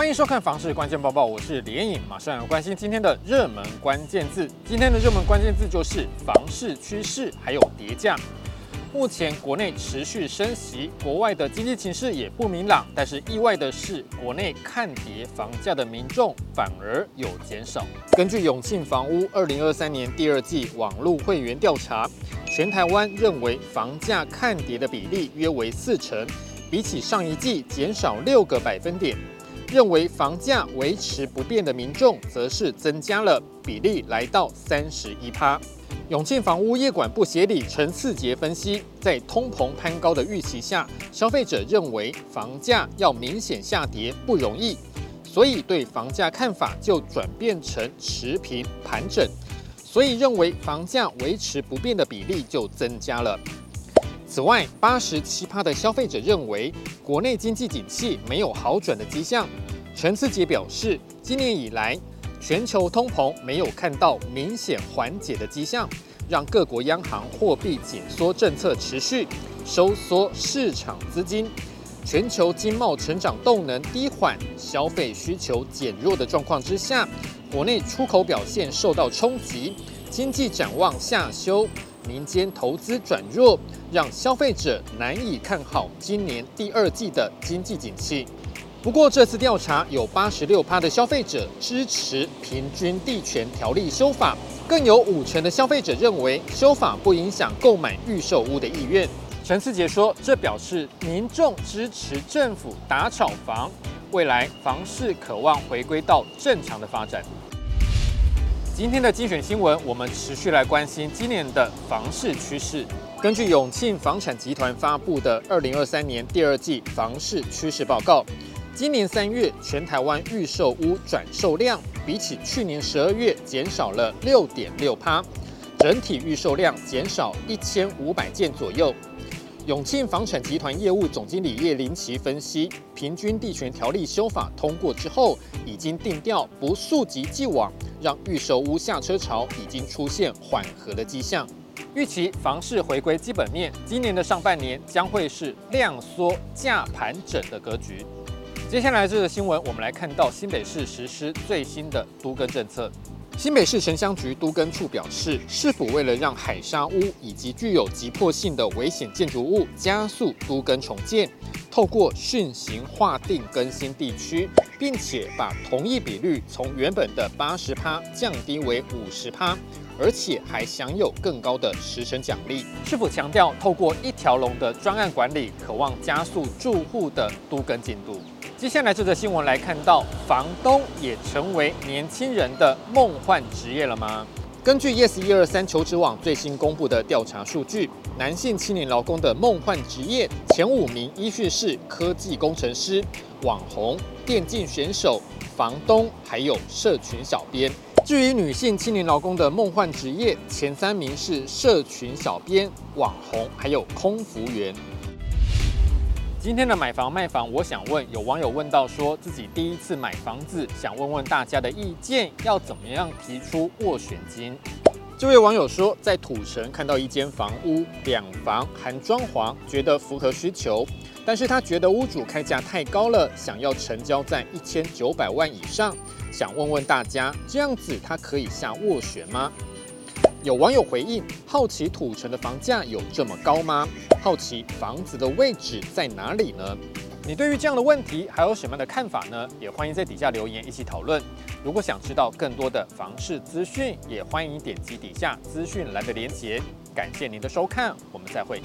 欢迎收看《房市关键报报》，我是连颖，马上要关心今天的热门关键字。今天的热门关键字就是房市趋势，还有跌价。目前国内持续升息，国外的经济情势也不明朗。但是意外的是，国内看跌房价的民众反而有减少。根据永庆房屋二零二三年第二季网络会员调查，全台湾认为房价看跌的比例约为四成，比起上一季减少六个百分点。认为房价维持不变的民众，则是增加了比例，来到三十一趴。永庆房屋业管部协理陈次杰分析，在通膨攀高的预期下，消费者认为房价要明显下跌不容易，所以对房价看法就转变成持平盘整，所以认为房价维持不变的比例就增加了。此外，八十七趴的消费者认为国内经济景气没有好转的迹象。陈次杰表示，今年以来，全球通膨没有看到明显缓解的迹象，让各国央行货币紧缩政策持续收缩市场资金，全球经贸成长动能低缓，消费需求减弱的状况之下，国内出口表现受到冲击，经济展望下修，民间投资转弱，让消费者难以看好今年第二季的经济景气。不过，这次调查有八十六趴的消费者支持平均地权条例修法，更有五成的消费者认为修法不影响购买预售屋的意愿。陈思杰说，这表示民众支持政府打炒房，未来房市可望回归到正常的发展。今天的精选新闻，我们持续来关心今年的房市趋势。根据永庆房产集团发布的二零二三年第二季房市趋势报告。今年三月，全台湾预售屋转售量比起去年十二月减少了六点六趴，整体预售量减少一千五百件左右。永庆房产集团业务总经理叶林奇分析，平均地权条例修法通过之后，已经定调不溯及既往，让预售屋下车潮已经出现缓和的迹象。预期房市回归基本面，今年的上半年将会是量缩价盘整的格局。接下来这个新闻，我们来看到新北市实施最新的都更政策。新北市城乡局都更处表示，市府为了让海砂屋以及具有急迫性的危险建筑物加速都更重建，透过讯行划定更新地区，并且把同意比率从原本的八十趴降低为五十趴，而且还享有更高的时程奖励。市府强调，透过一条龙的专案管理，渴望加速住户的都更进度。接下来这则新闻来看到，房东也成为年轻人的梦幻职业了吗？根据 Yes 一二三求职网最新公布的调查数据，男性青年劳工的梦幻职业前五名依序是科技工程师、网红、电竞选手、房东，还有社群小编。至于女性青年劳工的梦幻职业，前三名是社群小编、网红，还有空服员。今天的买房卖房，我想问，有网友问到说自己第一次买房子，想问问大家的意见，要怎么样提出斡旋金？这位网友说，在土城看到一间房屋，两房含装潢，觉得符合需求，但是他觉得屋主开价太高了，想要成交在一千九百万以上，想问问大家，这样子他可以下斡旋吗？有网友回应：好奇土城的房价有这么高吗？好奇房子的位置在哪里呢？你对于这样的问题还有什么样的看法呢？也欢迎在底下留言一起讨论。如果想知道更多的房市资讯，也欢迎点击底下资讯栏的连接。感谢您的收看，我们再会。